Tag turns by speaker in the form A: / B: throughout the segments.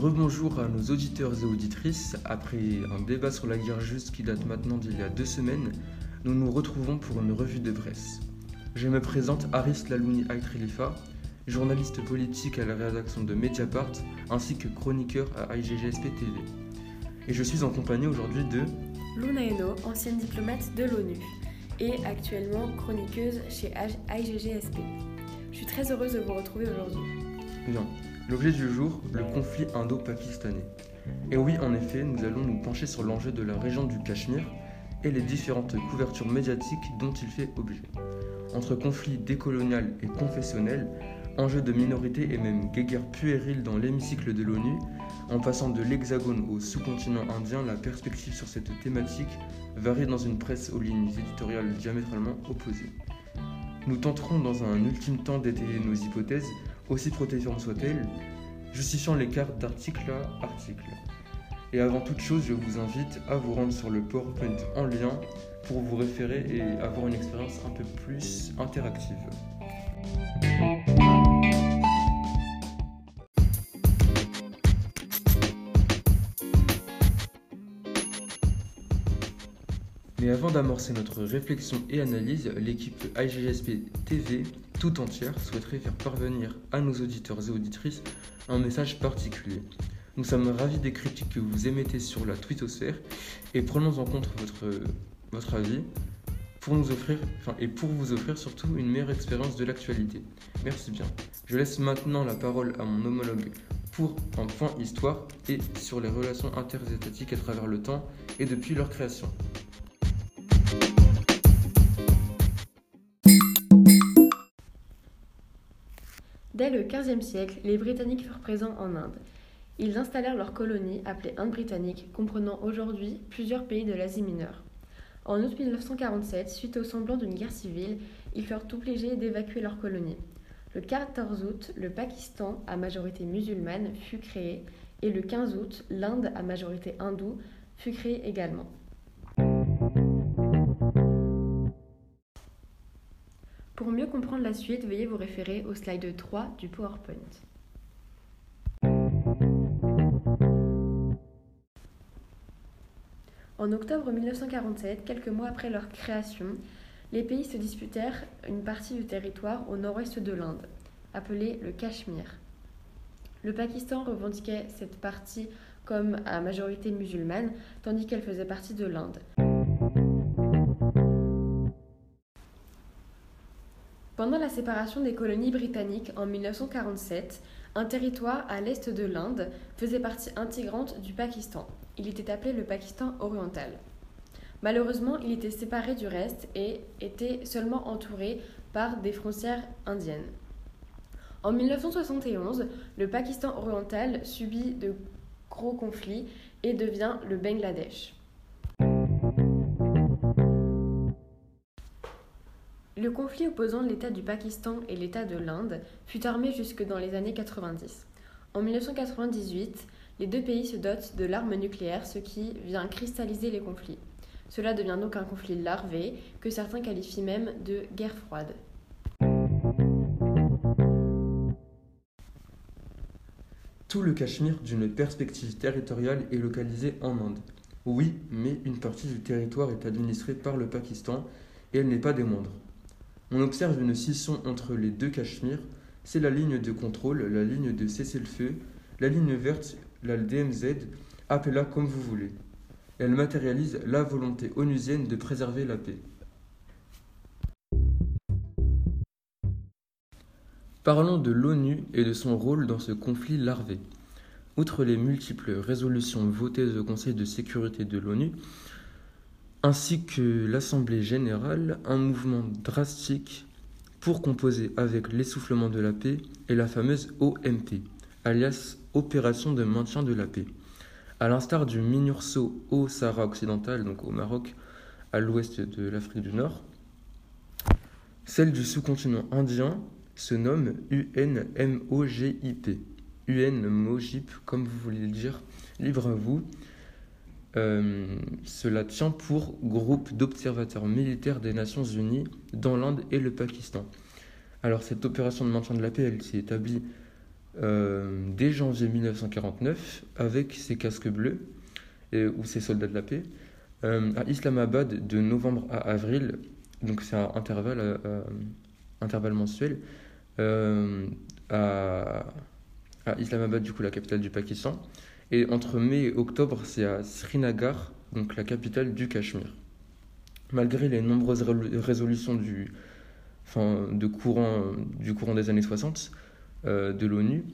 A: Rebonjour à nos auditeurs et auditrices. Après un débat sur la guerre juste qui date maintenant d'il y a deux semaines, nous nous retrouvons pour une revue de presse. Je me présente Aris Lalouni Aitrilifa, journaliste politique à la rédaction de Mediapart ainsi que chroniqueur à IGGSP TV. Et je suis en compagnie aujourd'hui de
B: Luna Eno, ancienne diplomate de l'ONU et actuellement chroniqueuse chez IGGSP. Je suis très heureuse de vous retrouver aujourd'hui.
A: Bien. L'objet du jour, le conflit indo-pakistanais. Et oui, en effet, nous allons nous pencher sur l'enjeu de la région du Cachemire et les différentes couvertures médiatiques dont il fait objet. Entre conflits décolonial et confessionnel, enjeux de minorité et même guerre puérile dans l'hémicycle de l'ONU, en passant de l'Hexagone au sous-continent indien, la perspective sur cette thématique varie dans une presse aux lignes éditoriales diamétralement opposées. Nous tenterons dans un ultime temps d'étayer nos hypothèses aussi protégeante soit-elle, justifiant les cartes d'article à article. Et avant toute chose, je vous invite à vous rendre sur le PowerPoint en lien pour vous référer et avoir une expérience un peu plus interactive. Avant d'amorcer notre réflexion et analyse, l'équipe IGSP TV tout entière souhaiterait faire parvenir à nos auditeurs et auditrices un message particulier. Nous sommes ravis des critiques que vous émettez sur la twittosphère et prenons en compte votre, votre avis pour nous offrir, enfin, et pour vous offrir surtout une meilleure expérience de l'actualité. Merci bien. Je laisse maintenant la parole à mon homologue pour un point histoire et sur les relations interétatiques à travers le temps et depuis leur création.
B: Dès le XVe siècle, les Britanniques furent présents en Inde. Ils installèrent leur colonie, appelée Inde britannique, comprenant aujourd'hui plusieurs pays de l'Asie mineure. En août 1947, suite au semblant d'une guerre civile, ils furent obligés d'évacuer leur colonie. Le 14 août, le Pakistan, à majorité musulmane, fut créé, et le 15 août, l'Inde, à majorité hindoue, fut créée également. Pour mieux comprendre la suite, veuillez vous référer au slide 3 du PowerPoint. En octobre 1947, quelques mois après leur création, les pays se disputèrent une partie du territoire au nord-ouest de l'Inde, appelée le Cachemire. Le Pakistan revendiquait cette partie comme à majorité musulmane, tandis qu'elle faisait partie de l'Inde. Pendant la séparation des colonies britanniques en 1947, un territoire à l'est de l'Inde faisait partie intégrante du Pakistan. Il était appelé le Pakistan oriental. Malheureusement, il était séparé du reste et était seulement entouré par des frontières indiennes. En 1971, le Pakistan oriental subit de gros conflits et devient le Bangladesh. Le conflit opposant l'État du Pakistan et l'État de l'Inde fut armé jusque dans les années 90. En 1998, les deux pays se dotent de l'arme nucléaire, ce qui vient cristalliser les conflits. Cela devient donc un conflit larvé, que certains qualifient même de guerre froide.
A: Tout le Cachemire, d'une perspective territoriale, est localisé en Inde. Oui, mais une partie du territoire est administrée par le Pakistan et elle n'est pas des moindres. On observe une scission entre les deux Cachemires, c'est la ligne de contrôle, la ligne de cessez-le-feu, la ligne verte, la DMZ, appelez-la comme vous voulez. Elle matérialise la volonté onusienne de préserver la paix. Parlons de l'ONU et de son rôle dans ce conflit larvé. Outre les multiples résolutions votées au Conseil de sécurité de l'ONU, ainsi que l'Assemblée générale, un mouvement drastique pour composer avec l'essoufflement de la paix et la fameuse OMP, alias Opération de maintien de la paix. À l'instar du MINURSO au Sahara occidental, donc au Maroc, à l'ouest de l'Afrique du Nord, celle du sous-continent indien se nomme UNMOGIP. UNMOGIP, comme vous voulez le dire, libre à vous. Euh, cela tient pour groupe d'observateurs militaires des Nations Unies dans l'Inde et le Pakistan. Alors cette opération de maintien de la paix, elle s'est établie euh, dès janvier 1949 avec ses casques bleus ou ses soldats de la paix euh, à Islamabad de novembre à avril, donc c'est un intervalle, intervalle mensuel, à, à Islamabad, du coup la capitale du Pakistan. Et entre mai et octobre, c'est à Srinagar, donc la capitale du Cachemire. Malgré les nombreuses résolutions du, enfin, de courant, du courant des années 60 euh, de l'ONU,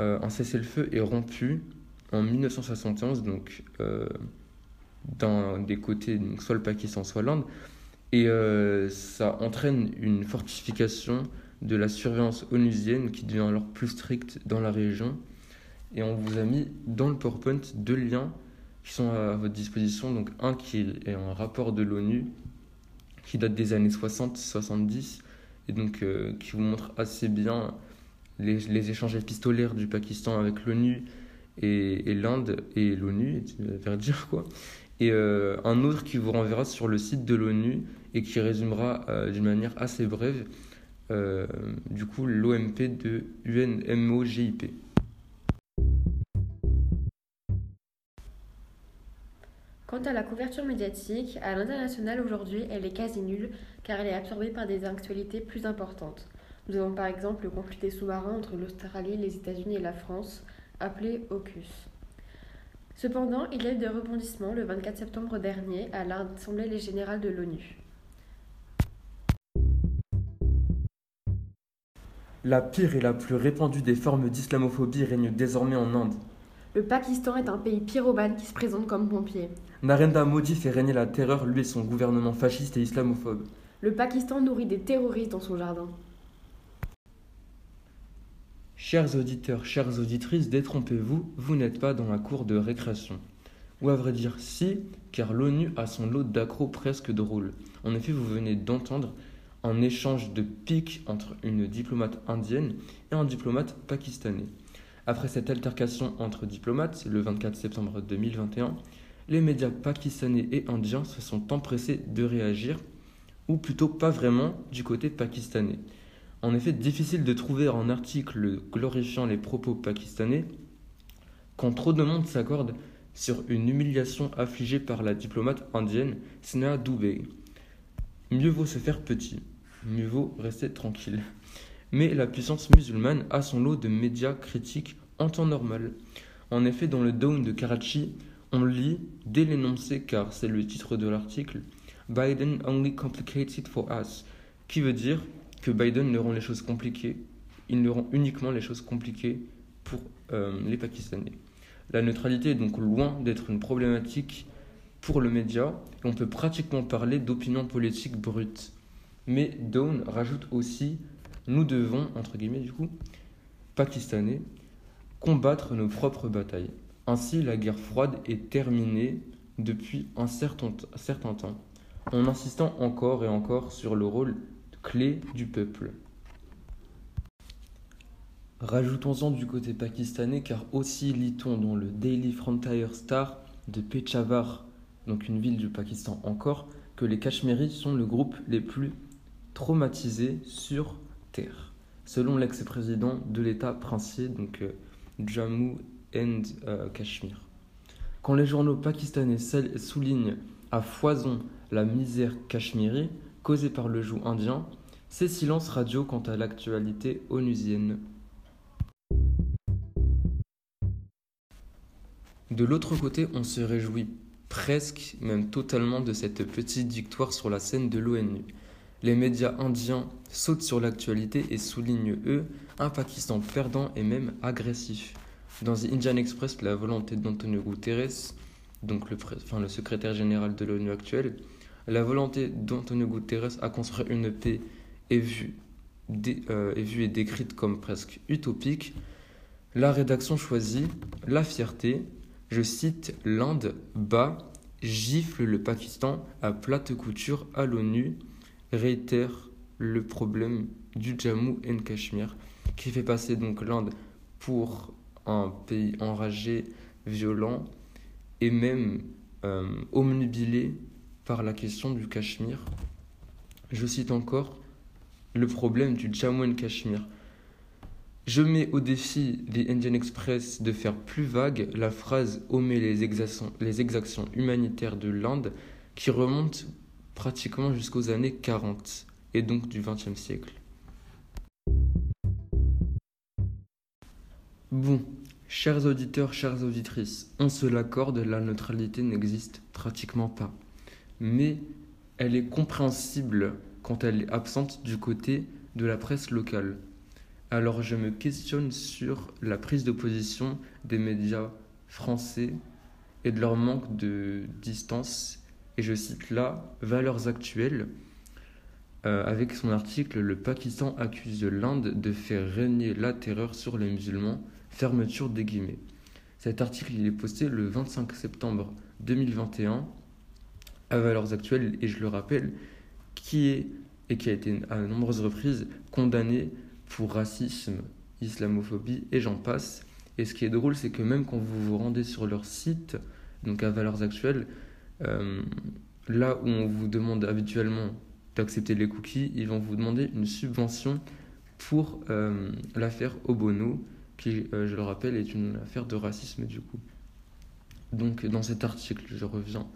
A: euh, un cessez-le-feu est rompu en 1971, donc euh, des côtés, donc soit le Pakistan, soit l'Inde, et ça entraîne une fortification de la surveillance onusienne qui devient alors plus stricte dans la région. Et on vous a mis dans le PowerPoint deux liens qui sont à votre disposition. Donc un qui est un rapport de l'ONU qui date des années 60-70 et donc euh, qui vous montre assez bien les, échanges épistolaires du Pakistan avec l'ONU et, l'Inde et l'ONU, dire quoi. Et euh, un autre qui vous renverra sur le site de l'ONU et qui résumera euh, d'une manière assez brève du coup l'OMP de UNMOGIP.
B: Quant à la couverture médiatique, à l'international aujourd'hui, elle est quasi nulle car elle est absorbée par des actualités plus importantes. Nous avons par exemple le conflit des sous-marins entre l'Australie, les États-Unis et la France, appelé AUKUS. Cependant, il y a eu des rebondissements le 24 septembre dernier à l'Assemblée générale de l'ONU.
A: La pire et la plus répandue des formes d'islamophobie règne désormais en Inde.
B: Le Pakistan est un pays pyromane qui se présente comme pompier.
A: Narendra Modi fait régner la terreur, lui et son gouvernement fasciste et islamophobe.
B: Le Pakistan nourrit des terroristes dans son jardin.
A: Chers auditeurs, chères auditrices, détrompez-vous, vous, n'êtes pas dans la cour de récréation. Ou à vrai dire, si, car l'ONU a son lot d'accros presque drôles. En effet, vous venez d'entendre un échange de piques entre une diplomate indienne et un diplomate pakistanais. Après cette altercation entre diplomates, le 24 septembre 2021, les médias pakistanais et indiens se sont empressés de réagir, ou plutôt pas vraiment du côté pakistanais. En effet, difficile de trouver un article glorifiant les propos pakistanais quand trop de monde s'accorde sur une humiliation affligée par la diplomate indienne Sneha Dubey. Mieux vaut se faire petit, mieux vaut rester tranquille. Mais la puissance musulmane a son lot de médias critiques en temps normal. En effet, dans le Dome de Karachi, on lit dès l'énoncé, car c'est le titre de l'article, Biden only complicates it for us, qui veut dire que Biden ne rend les choses compliquées, il ne rend uniquement les choses compliquées pour euh, les Pakistanais. La neutralité est donc loin d'être une problématique pour le média, et on peut pratiquement parler d'opinion politique brute. Mais Dawn rajoute aussi, nous devons, entre guillemets du coup, pakistanais, combattre nos propres batailles. Ainsi, la guerre froide est terminée depuis un certain, temps, en insistant encore et encore sur le rôle clé du peuple. Rajoutons-en du côté pakistanais, car aussi lit-on dans le Daily Frontier Star de Peshawar, donc une ville du Pakistan encore, que les Cachemiris sont le groupe les plus traumatisés sur Terre, selon l'ex-président de l'État princier, donc euh, Jammu and euh, Kashmir. Quand les journaux pakistanais soulignent à foison la misère cachemiri causée par le joug indien, c'est silence radio quant à l'actualité onusienne. De l'autre côté, on se réjouit presque, même totalement, de cette petite victoire sur la scène de l'ONU. Les médias indiens sautent sur l'actualité et soulignent, eux, un Pakistan perdant et même agressif. Dans The Indian Express, la volonté d'Antonio Guterres, donc le, secrétaire général de l'ONU actuel, la volonté d'Antonio Guterres à construire une paix est vue, euh, est vue et décrite comme presque utopique. La rédaction choisit la fierté, je cite l'Inde bat, gifle le Pakistan à plate couture à l'ONU réitère le problème du Jammu et Cachemire, qui fait passer donc l'Inde pour un pays enragé, violent et même euh, par la question du Cachemire. Je cite encore le problème du Jammu Cachemire. Je mets au défi des Indian Express de faire plus vague la phrase omet les exactions, les exactions humanitaires de l'Inde qui remonte pratiquement jusqu'aux années 40 et donc du XXe siècle. Bon, chers auditeurs, chères auditrices, on se l'accorde, la neutralité n'existe pratiquement pas. Mais elle est compréhensible quand elle est absente du côté de la presse locale. Alors je me questionne sur la prise de position des médias français et de leur manque de distance. Et je cite là Valeurs actuelles. Euh, avec son article Le Pakistan accuse l'Inde de faire régner la terreur sur les musulmans. Fermeture des guillemets. Cet article il est posté le 25 septembre 2021 à Valeurs actuelles et je le rappelle, qui est et qui a été à nombreuses reprises condamné pour racisme, islamophobie et j'en passe. Et ce qui est drôle, c'est que même quand vous vous rendez sur leur site, donc à valeurs actuelles, euh, là où on vous demande habituellement d'accepter les cookies, ils vont vous demander une subvention pour euh, l'affaire Obono, qui, euh, je le rappelle, est une affaire de racisme du coup. Donc dans cet article, je reviens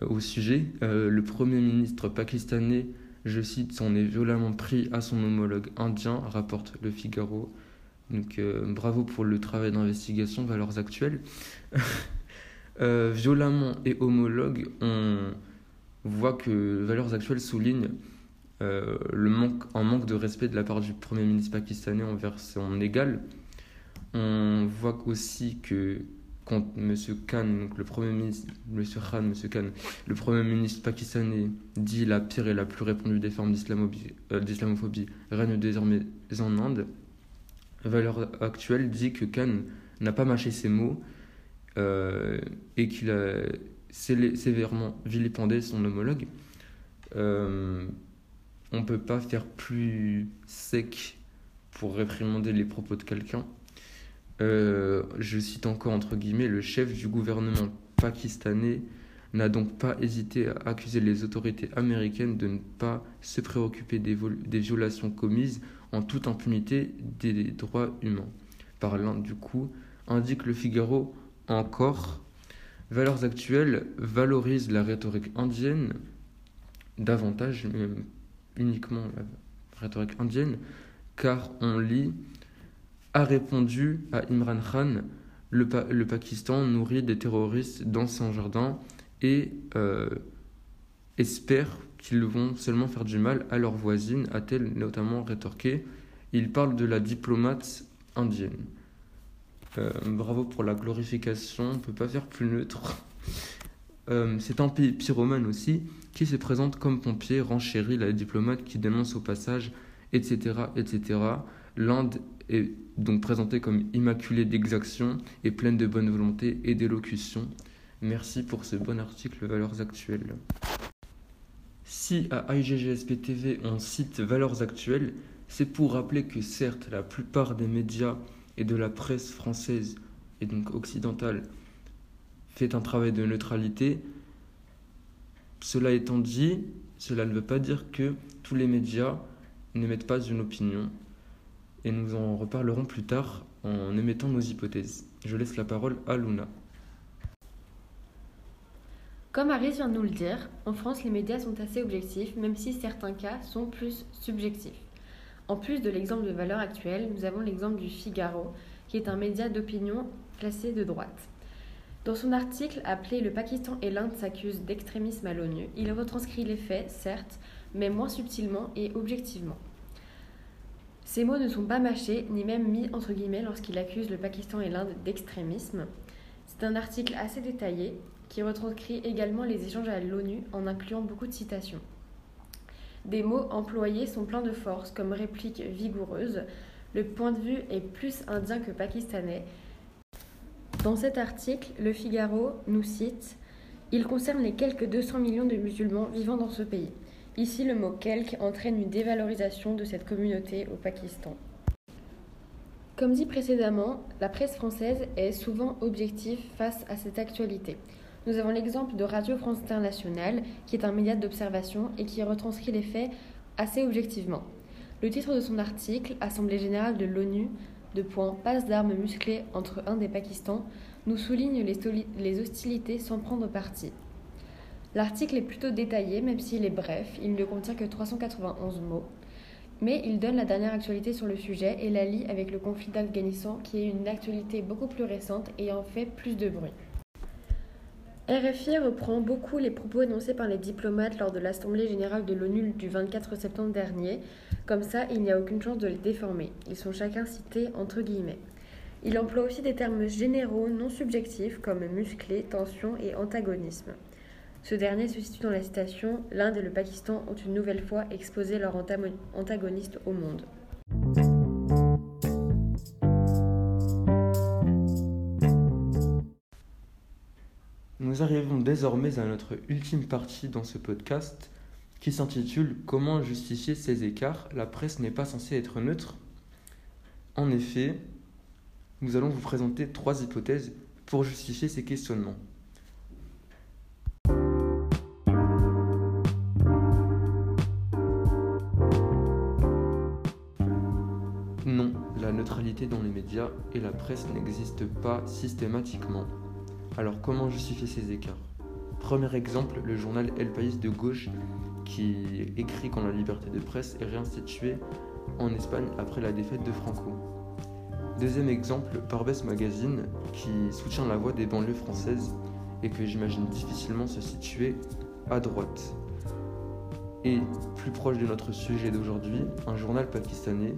A: au sujet, le Premier ministre pakistanais je cite, s'en est violemment pris à son homologue indien, rapporte Le Figaro. Donc euh, bravo pour le travail d'investigation, valeurs actuelles. euh, violemment et homologue, on voit que Valeurs actuelles souligne euh, le manque, un manque de respect de la part du Premier ministre pakistanais envers son égal. On voit aussi que quand M. Khan, le premier ministre. Khan, le premier ministre pakistanais dit la pire et la plus répandue des formes euh, d'islamophobie règne désormais en Inde, Valeur actuelle dit que Khan n'a pas mâché ses mots euh, et qu'il a sévèrement vilipendé son homologue. Euh, on ne peut pas faire plus sec pour réprimander les propos de quelqu'un. Euh, je cite encore entre guillemets, le chef du gouvernement pakistanais n'a donc pas hésité à accuser les autorités américaines de ne pas se préoccuper des, violations commises en toute impunité des droits humains. Par l'Inde, du coup, indique le Figaro encore, valeurs actuelles valorisent la rhétorique indienne davantage, uniquement la rhétorique indienne, car on lit a répondu à Imran Khan le, Pakistan nourrit des terroristes dans son jardin et euh, espère qu'ils vont seulement faire du mal à leurs voisines, a-t-elle notamment rétorqué. Il parle de la diplomate indienne. Euh, bravo pour la glorification, on ne peut pas faire plus neutre. Euh, c'est un pyromane aussi qui se présente comme pompier, renchérit la diplomate qui dénonce au passage, etc. etc. L'Inde est donc présentée comme immaculée d'exaction et pleine de bonne volonté et d'élocution. Merci pour ce bon article Valeurs actuelles. Si à IGGSP TV on cite Valeurs actuelles, c'est pour rappeler que certes la plupart des médias et de la presse française et donc occidentale fait un travail de neutralité. Cela étant dit, cela ne veut pas dire que tous les médias n'émettent pas une opinion et nous en reparlerons plus tard en émettant nos hypothèses. Je laisse la parole à Luna.
B: Comme Aris vient de nous le dire, en France, les médias sont assez objectifs, même si certains cas sont plus subjectifs. En plus de l'exemple de valeur actuelle, nous avons l'exemple du Figaro, qui est un média d'opinion placé de droite. Dans son article appelé Le Pakistan et l'Inde s'accusent d'extrémisme à l'ONU, il retranscrit les faits, certes, mais moins subtilement et objectivement. Ces mots ne sont pas mâchés, ni même mis entre guillemets lorsqu'il accuse le Pakistan et l'Inde d'extrémisme. C'est un article assez détaillé qui retranscrit également les échanges à l'ONU en incluant beaucoup de citations. Des mots employés sont pleins de force comme réplique vigoureuse. Le point de vue est plus indien que pakistanais. Dans cet article, Le Figaro nous cite Il concerne les quelques 200 millions de musulmans vivant dans ce pays. Ici, le mot quelque entraîne une dévalorisation de cette communauté au Pakistan. Comme dit précédemment, la presse française est souvent objective face à cette actualité. Nous avons l'exemple de Radio France Internationale, qui est un média d'observation et qui retranscrit les faits assez objectivement. Le titre de son article, Assemblée générale de l'ONU, de point passe d'armes musclées entre Inde et Pakistan, nous souligne les hostilités sans prendre parti. L'article est plutôt détaillé, même s'il est bref, il ne contient que 391 mots, mais il donne la dernière actualité sur le sujet et la lie avec le conflit d'Afghanistan, qui est une actualité beaucoup plus récente ayant fait plus de bruit. RFI reprend beaucoup les propos énoncés par les diplomates lors de l'Assemblée générale de l'ONU du 24 septembre dernier. Comme ça, il n'y a aucune chance de les déformer. Ils sont chacun cités entre guillemets. Il emploie aussi des termes généraux non subjectifs comme musclé, tension et antagonisme. Ce dernier se situe dans la citation L'Inde et le Pakistan ont une nouvelle fois exposé leur antagoniste au monde.
A: Nous arrivons désormais à notre ultime partie dans ce podcast qui s'intitule Comment justifier ces écarts? La presse n'est pas censée être neutre. En effet, nous allons vous présenter trois hypothèses pour justifier ces questionnements. Dans les médias et la presse n'existe pas systématiquement. Alors comment justifier ces écarts? Premier exemple, le journal El País de gauche qui écrit quand la liberté de presse est réinstituée en Espagne après la défaite de Franco. Deuxième exemple, Barbès Magazine qui soutient la voix des banlieues françaises et que j'imagine difficilement se situer à droite. Et plus proche de notre sujet d'aujourd'hui, un journal pakistanais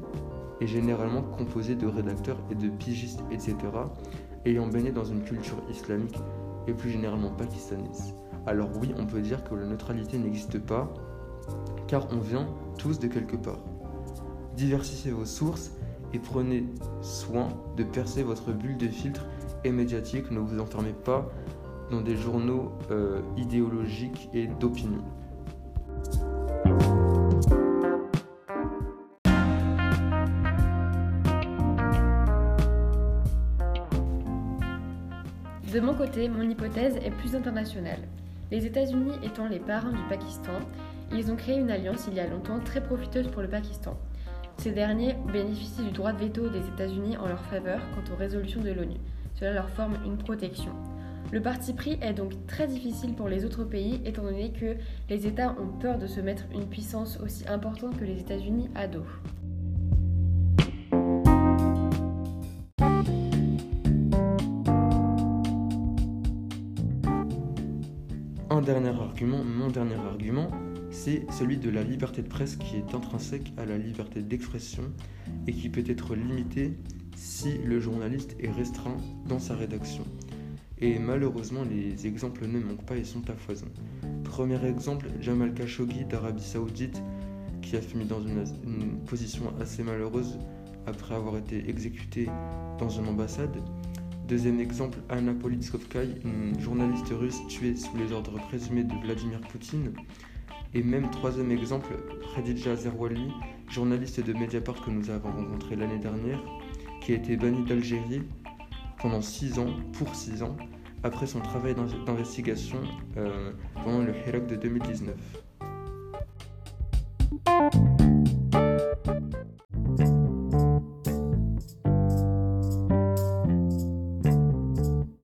A: est généralement composé de rédacteurs et de pigistes, etc., ayant baigné dans une culture islamique et plus généralement pakistanaise. Alors oui, on peut dire que la neutralité n'existe pas, car on vient tous de quelque part. Diversifiez vos sources et prenez soin de percer votre bulle de filtre et médiatique. Ne vous enfermez pas dans des journaux euh, idéologiques et d'opinion.
B: Côté, mon hypothèse est plus internationale. Les États-Unis étant les parrains du Pakistan, ils ont créé une alliance il y a longtemps très profiteuse pour le Pakistan. Ces derniers bénéficient du droit de veto des États-Unis en leur faveur quant aux résolutions de l'ONU. Cela leur forme une protection. Le parti pris est donc très difficile pour les autres pays étant donné que les États ont peur de se mettre une puissance aussi importante que les États-Unis à dos.
A: Mon dernier argument, c'est celui de la liberté de presse qui est intrinsèque à la liberté d'expression et qui peut être limitée si le journaliste est restreint dans sa rédaction. Et malheureusement, les exemples ne manquent pas et sont à foison. Premier exemple, Jamal Khashoggi d'Arabie Saoudite qui a fini dans une position assez malheureuse après avoir été exécuté dans une ambassade. Deuxième exemple, Anna Politkovskaya, une journaliste russe tuée sous les ordres présumés de Vladimir Poutine. Et même troisième exemple, Khadija Zerwali, journaliste de Mediapart que nous avons rencontré l'année dernière, qui a été bannie d'Algérie pendant six ans, pour six ans, après son travail d'investigation euh, pendant le Hirak de 2019.